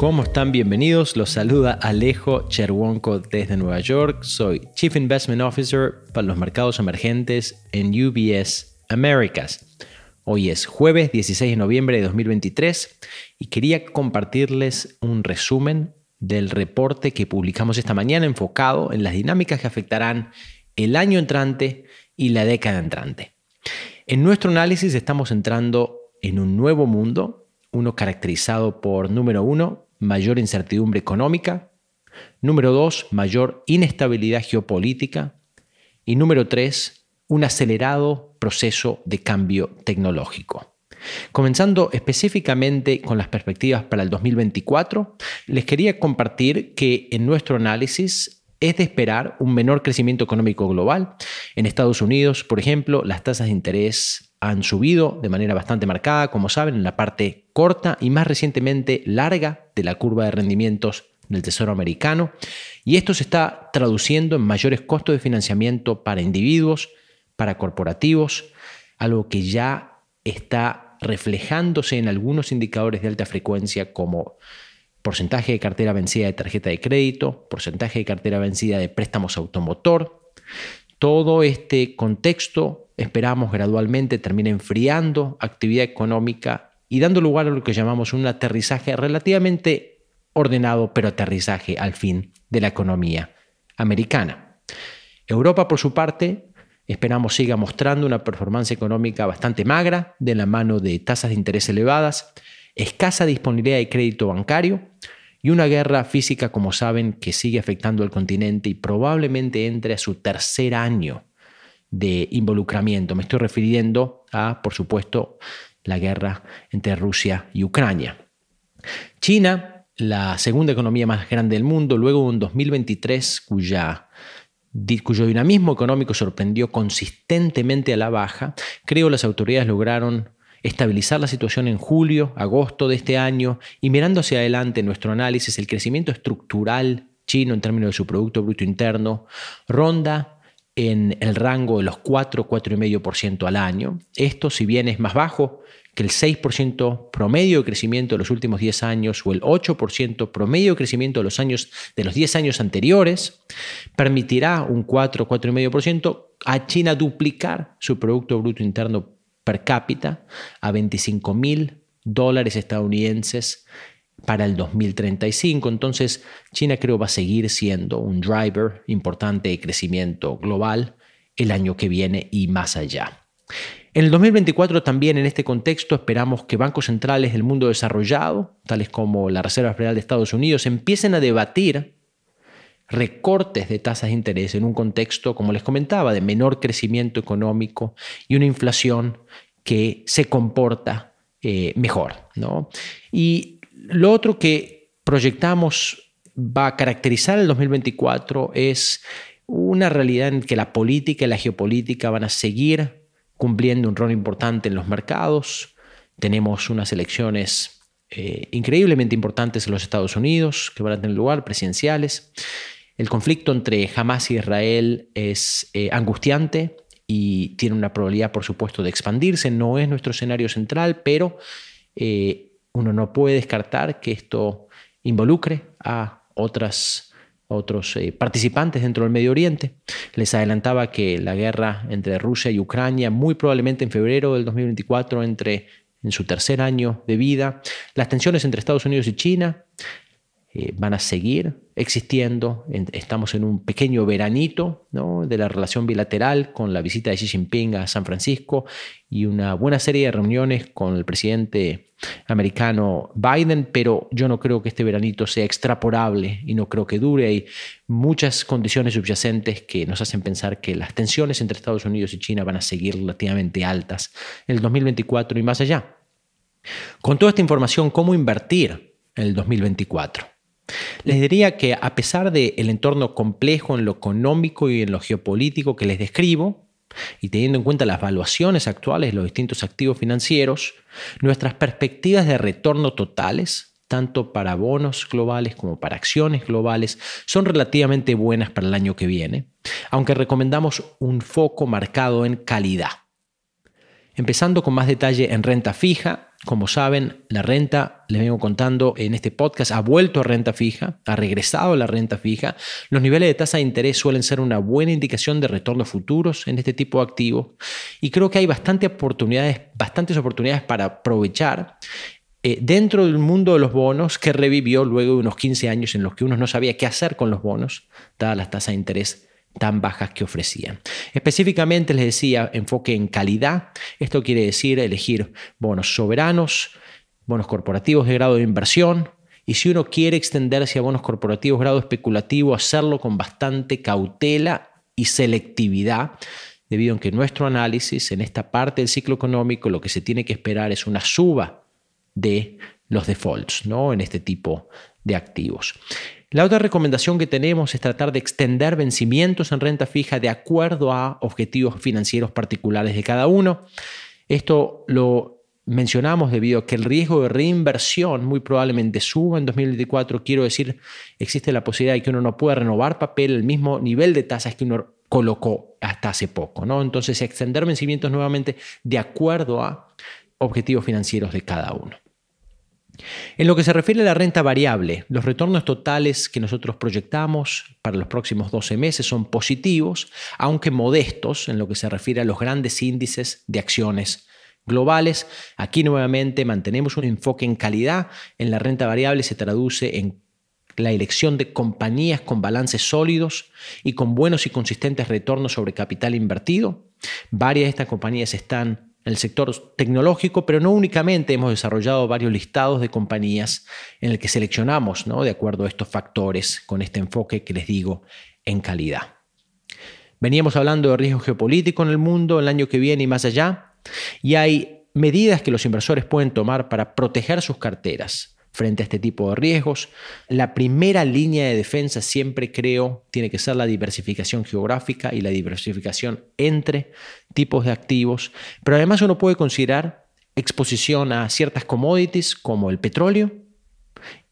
¿Cómo están? Bienvenidos. Los saluda Alejo Cherwonko desde Nueva York. Soy Chief Investment Officer para los mercados emergentes en UBS Americas. Hoy es jueves 16 de noviembre de 2023 y quería compartirles un resumen del reporte que publicamos esta mañana enfocado en las dinámicas que afectarán el año entrante y la década entrante. En nuestro análisis estamos entrando en un nuevo mundo, uno caracterizado por, número uno, mayor incertidumbre económica. Número dos, mayor inestabilidad geopolítica. Y número tres, un acelerado proceso de cambio tecnológico. Comenzando específicamente con las perspectivas para el 2024, les quería compartir que en nuestro análisis es de esperar un menor crecimiento económico global. En Estados Unidos, por ejemplo, las tasas de interés han subido de manera bastante marcada, como saben, en la parte corta y más recientemente larga de la curva de rendimientos del Tesoro americano. Y esto se está traduciendo en mayores costos de financiamiento para individuos, para corporativos, algo que ya está reflejándose en algunos indicadores de alta frecuencia como porcentaje de cartera vencida de tarjeta de crédito, porcentaje de cartera vencida de préstamos automotor. Todo este contexto esperamos gradualmente termine enfriando actividad económica y dando lugar a lo que llamamos un aterrizaje relativamente ordenado, pero aterrizaje al fin de la economía americana. Europa, por su parte, esperamos siga mostrando una performance económica bastante magra de la mano de tasas de interés elevadas, escasa disponibilidad de crédito bancario y una guerra física, como saben, que sigue afectando al continente y probablemente entre a su tercer año de involucramiento. Me estoy refiriendo a, por supuesto, la guerra entre Rusia y Ucrania. China, la segunda economía más grande del mundo, luego de un 2023 cuya cuyo dinamismo económico sorprendió consistentemente a la baja, creo las autoridades lograron estabilizar la situación en julio, agosto de este año y mirando hacia adelante nuestro análisis, el crecimiento estructural chino en términos de su Producto Bruto Interno ronda en el rango de los 4, 4,5% al año. Esto, si bien es más bajo que el 6% promedio de crecimiento de los últimos 10 años o el 8% promedio de crecimiento de los, años, de los 10 años anteriores, permitirá un 4, 4,5% a China duplicar su Producto Bruto Interno per cápita a 25 mil dólares estadounidenses para el 2035. Entonces, China creo va a seguir siendo un driver importante de crecimiento global el año que viene y más allá. En el 2024 también en este contexto esperamos que bancos centrales del mundo desarrollado, tales como la Reserva Federal de Estados Unidos, empiecen a debatir recortes de tasas de interés en un contexto, como les comentaba, de menor crecimiento económico y una inflación que se comporta eh, mejor. ¿no? Y lo otro que proyectamos va a caracterizar el 2024 es una realidad en que la política y la geopolítica van a seguir cumpliendo un rol importante en los mercados. Tenemos unas elecciones eh, increíblemente importantes en los Estados Unidos que van a tener lugar, presidenciales. El conflicto entre Hamas y Israel es eh, angustiante y tiene una probabilidad, por supuesto, de expandirse. No es nuestro escenario central, pero eh, uno no puede descartar que esto involucre a otros eh, participantes dentro del Medio Oriente. Les adelantaba que la guerra entre Rusia y Ucrania, muy probablemente en febrero del 2024, entre en su tercer año de vida, las tensiones entre Estados Unidos y China, eh, van a seguir existiendo. Estamos en un pequeño veranito de la relación bilateral con la visita de Xi Jinping a San Francisco y una buena serie de reuniones con el presidente americano Biden, pero yo no creo que este veranito sea extrapolable y no creo que dure. Hay muchas condiciones subyacentes que nos hacen pensar que las tensiones entre Estados Unidos y China van a seguir relativamente altas en el 2024 y más allá. Con toda esta información, ¿cómo invertir en el 2024? Les diría que a pesar del entorno complejo en lo económico y en lo geopolítico que les describo, y teniendo en cuenta las valuaciones actuales de los distintos activos financieros, nuestras perspectivas de retorno totales, tanto para bonos globales como para acciones globales, son relativamente buenas para el año que viene, aunque recomendamos un foco marcado en calidad. Empezando con más detalle en renta fija, como saben, la renta, les vengo contando en este podcast, ha vuelto a renta fija, ha regresado a la renta fija. Los niveles de tasa de interés suelen ser una buena indicación de retornos futuros en este tipo de activos y creo que hay bastantes oportunidades, bastantes oportunidades para aprovechar eh, dentro del mundo de los bonos que revivió luego de unos 15 años en los que uno no sabía qué hacer con los bonos, dadas las tasas de interés tan bajas que ofrecían. Específicamente les decía enfoque en calidad. Esto quiere decir elegir bonos soberanos, bonos corporativos de grado de inversión. Y si uno quiere extenderse a bonos corporativos grado especulativo, hacerlo con bastante cautela y selectividad, debido a que nuestro análisis en esta parte del ciclo económico lo que se tiene que esperar es una suba de los defaults ¿no? en este tipo de activos. La otra recomendación que tenemos es tratar de extender vencimientos en renta fija de acuerdo a objetivos financieros particulares de cada uno. Esto lo mencionamos debido a que el riesgo de reinversión muy probablemente suba en 2024. Quiero decir, existe la posibilidad de que uno no pueda renovar papel al mismo nivel de tasas que uno colocó hasta hace poco. ¿no? Entonces, extender vencimientos nuevamente de acuerdo a objetivos financieros de cada uno. En lo que se refiere a la renta variable, los retornos totales que nosotros proyectamos para los próximos 12 meses son positivos, aunque modestos en lo que se refiere a los grandes índices de acciones globales. Aquí nuevamente mantenemos un enfoque en calidad. En la renta variable se traduce en la elección de compañías con balances sólidos y con buenos y consistentes retornos sobre capital invertido. Varias de estas compañías están en el sector tecnológico, pero no únicamente hemos desarrollado varios listados de compañías en el que seleccionamos ¿no? de acuerdo a estos factores con este enfoque que les digo en calidad. Veníamos hablando de riesgo geopolítico en el mundo el año que viene y más allá, y hay medidas que los inversores pueden tomar para proteger sus carteras frente a este tipo de riesgos. La primera línea de defensa siempre creo tiene que ser la diversificación geográfica y la diversificación entre tipos de activos, pero además uno puede considerar exposición a ciertas commodities como el petróleo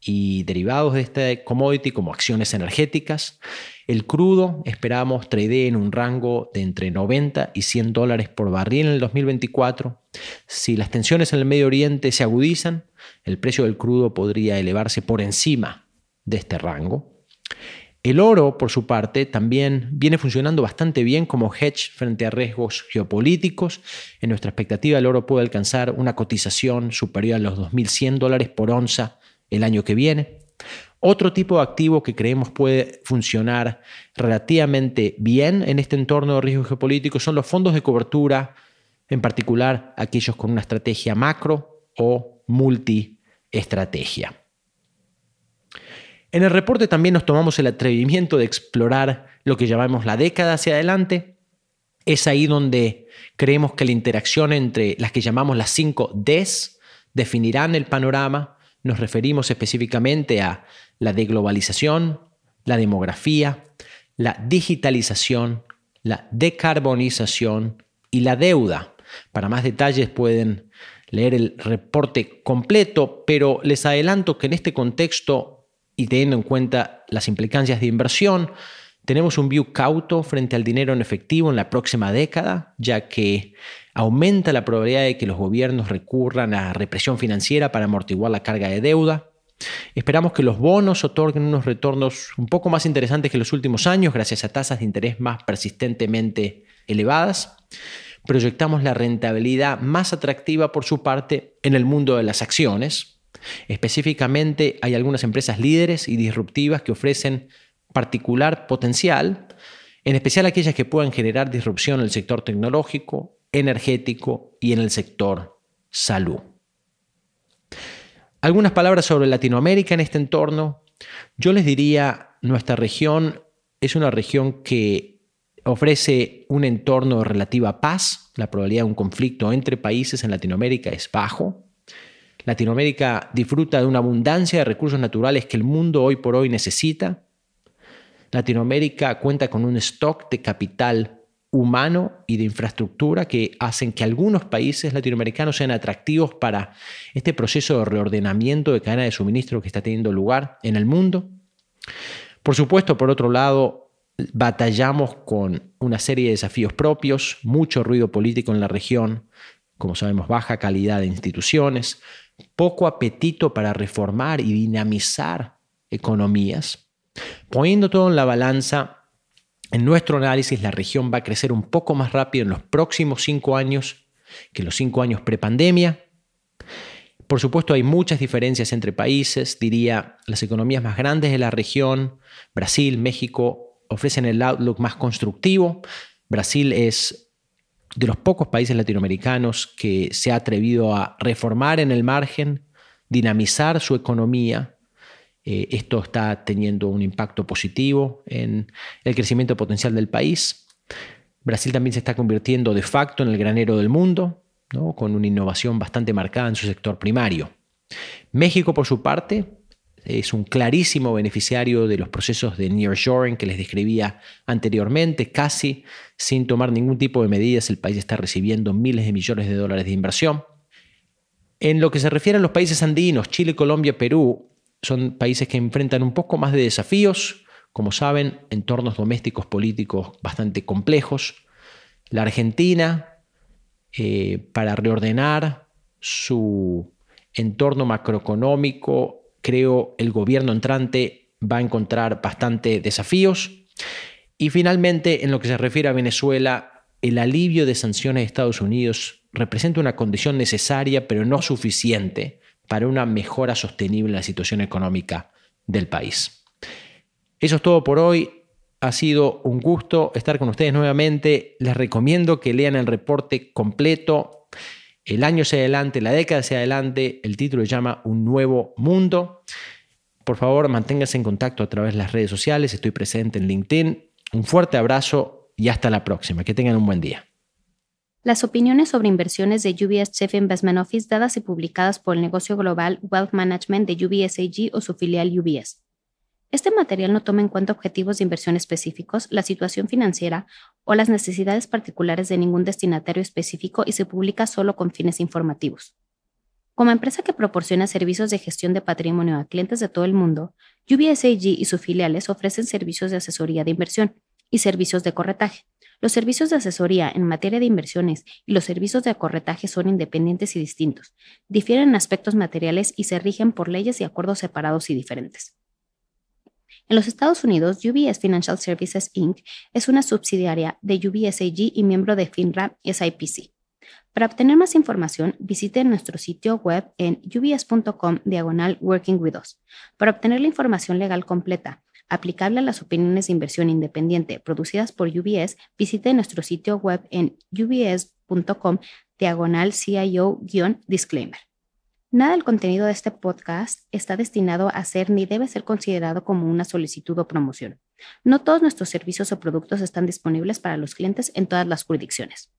y derivados de este commodity como acciones energéticas. El crudo esperamos trade en un rango de entre 90 y 100 dólares por barril en el 2024. Si las tensiones en el Medio Oriente se agudizan, el precio del crudo podría elevarse por encima de este rango. El oro, por su parte, también viene funcionando bastante bien como hedge frente a riesgos geopolíticos. En nuestra expectativa, el oro puede alcanzar una cotización superior a los 2.100 dólares por onza el año que viene. Otro tipo de activo que creemos puede funcionar relativamente bien en este entorno de riesgos geopolíticos son los fondos de cobertura, en particular aquellos con una estrategia macro o multiestrategia. En el reporte también nos tomamos el atrevimiento de explorar lo que llamamos la década hacia adelante. Es ahí donde creemos que la interacción entre las que llamamos las cinco Ds definirán el panorama. Nos referimos específicamente a la deglobalización, la demografía, la digitalización, la decarbonización y la deuda. Para más detalles pueden leer el reporte completo, pero les adelanto que en este contexto y teniendo en cuenta las implicancias de inversión, tenemos un view cauto frente al dinero en efectivo en la próxima década, ya que aumenta la probabilidad de que los gobiernos recurran a represión financiera para amortiguar la carga de deuda. Esperamos que los bonos otorguen unos retornos un poco más interesantes que los últimos años gracias a tasas de interés más persistentemente elevadas. Proyectamos la rentabilidad más atractiva por su parte en el mundo de las acciones, Específicamente hay algunas empresas líderes y disruptivas que ofrecen particular potencial, en especial aquellas que puedan generar disrupción en el sector tecnológico, energético y en el sector salud. Algunas palabras sobre Latinoamérica en este entorno. Yo les diría, nuestra región es una región que ofrece un entorno de relativa paz. La probabilidad de un conflicto entre países en Latinoamérica es bajo. Latinoamérica disfruta de una abundancia de recursos naturales que el mundo hoy por hoy necesita. Latinoamérica cuenta con un stock de capital humano y de infraestructura que hacen que algunos países latinoamericanos sean atractivos para este proceso de reordenamiento de cadena de suministro que está teniendo lugar en el mundo. Por supuesto, por otro lado, batallamos con una serie de desafíos propios, mucho ruido político en la región, como sabemos, baja calidad de instituciones, poco apetito para reformar y dinamizar economías. Poniendo todo en la balanza, en nuestro análisis la región va a crecer un poco más rápido en los próximos cinco años que los cinco años prepandemia. Por supuesto, hay muchas diferencias entre países. Diría, las economías más grandes de la región, Brasil, México, ofrecen el outlook más constructivo. Brasil es de los pocos países latinoamericanos que se ha atrevido a reformar en el margen, dinamizar su economía. Eh, esto está teniendo un impacto positivo en el crecimiento potencial del país. Brasil también se está convirtiendo de facto en el granero del mundo, con una innovación bastante marcada en su sector primario. México, por su parte, es un clarísimo beneficiario de los procesos de nearshoring que les describía anteriormente. Casi sin tomar ningún tipo de medidas, el país está recibiendo miles de millones de dólares de inversión. En lo que se refiere a los países andinos, Chile, Colombia, Perú, son países que enfrentan un poco más de desafíos, como saben, entornos domésticos políticos bastante complejos. La Argentina, eh, para reordenar su entorno macroeconómico, creo el gobierno entrante va a encontrar bastante desafíos. Y finalmente, en lo que se refiere a Venezuela, el alivio de sanciones de Estados Unidos representa una condición necesaria, pero no suficiente para una mejora sostenible en la situación económica del país. Eso es todo por hoy. Ha sido un gusto estar con ustedes nuevamente. Les recomiendo que lean el reporte completo el año hacia adelante, la década hacia adelante, el título se llama Un nuevo mundo. Por favor, manténgase en contacto a través de las redes sociales, estoy presente en LinkedIn. Un fuerte abrazo y hasta la próxima. Que tengan un buen día. Las opiniones sobre inversiones de UBS Chief Investment Office dadas y publicadas por el negocio global Wealth Management de UBS AG o su filial UBS. Este material no toma en cuenta objetivos de inversión específicos, la situación financiera o las necesidades particulares de ningún destinatario específico y se publica solo con fines informativos. Como empresa que proporciona servicios de gestión de patrimonio a clientes de todo el mundo, UBS AG y sus filiales ofrecen servicios de asesoría de inversión y servicios de corretaje. Los servicios de asesoría en materia de inversiones y los servicios de corretaje son independientes y distintos, difieren en aspectos materiales y se rigen por leyes y acuerdos separados y diferentes. En los Estados Unidos, UBS Financial Services Inc. es una subsidiaria de UBS AG y miembro de FINRA SIPC. Para obtener más información, visite nuestro sitio web en ubs.com diagonal Working with Us. Para obtener la información legal completa, aplicable a las opiniones de inversión independiente producidas por UBS, visite nuestro sitio web en ubs.com diagonal CIO-disclaimer. Nada del contenido de este podcast está destinado a ser ni debe ser considerado como una solicitud o promoción. No todos nuestros servicios o productos están disponibles para los clientes en todas las jurisdicciones.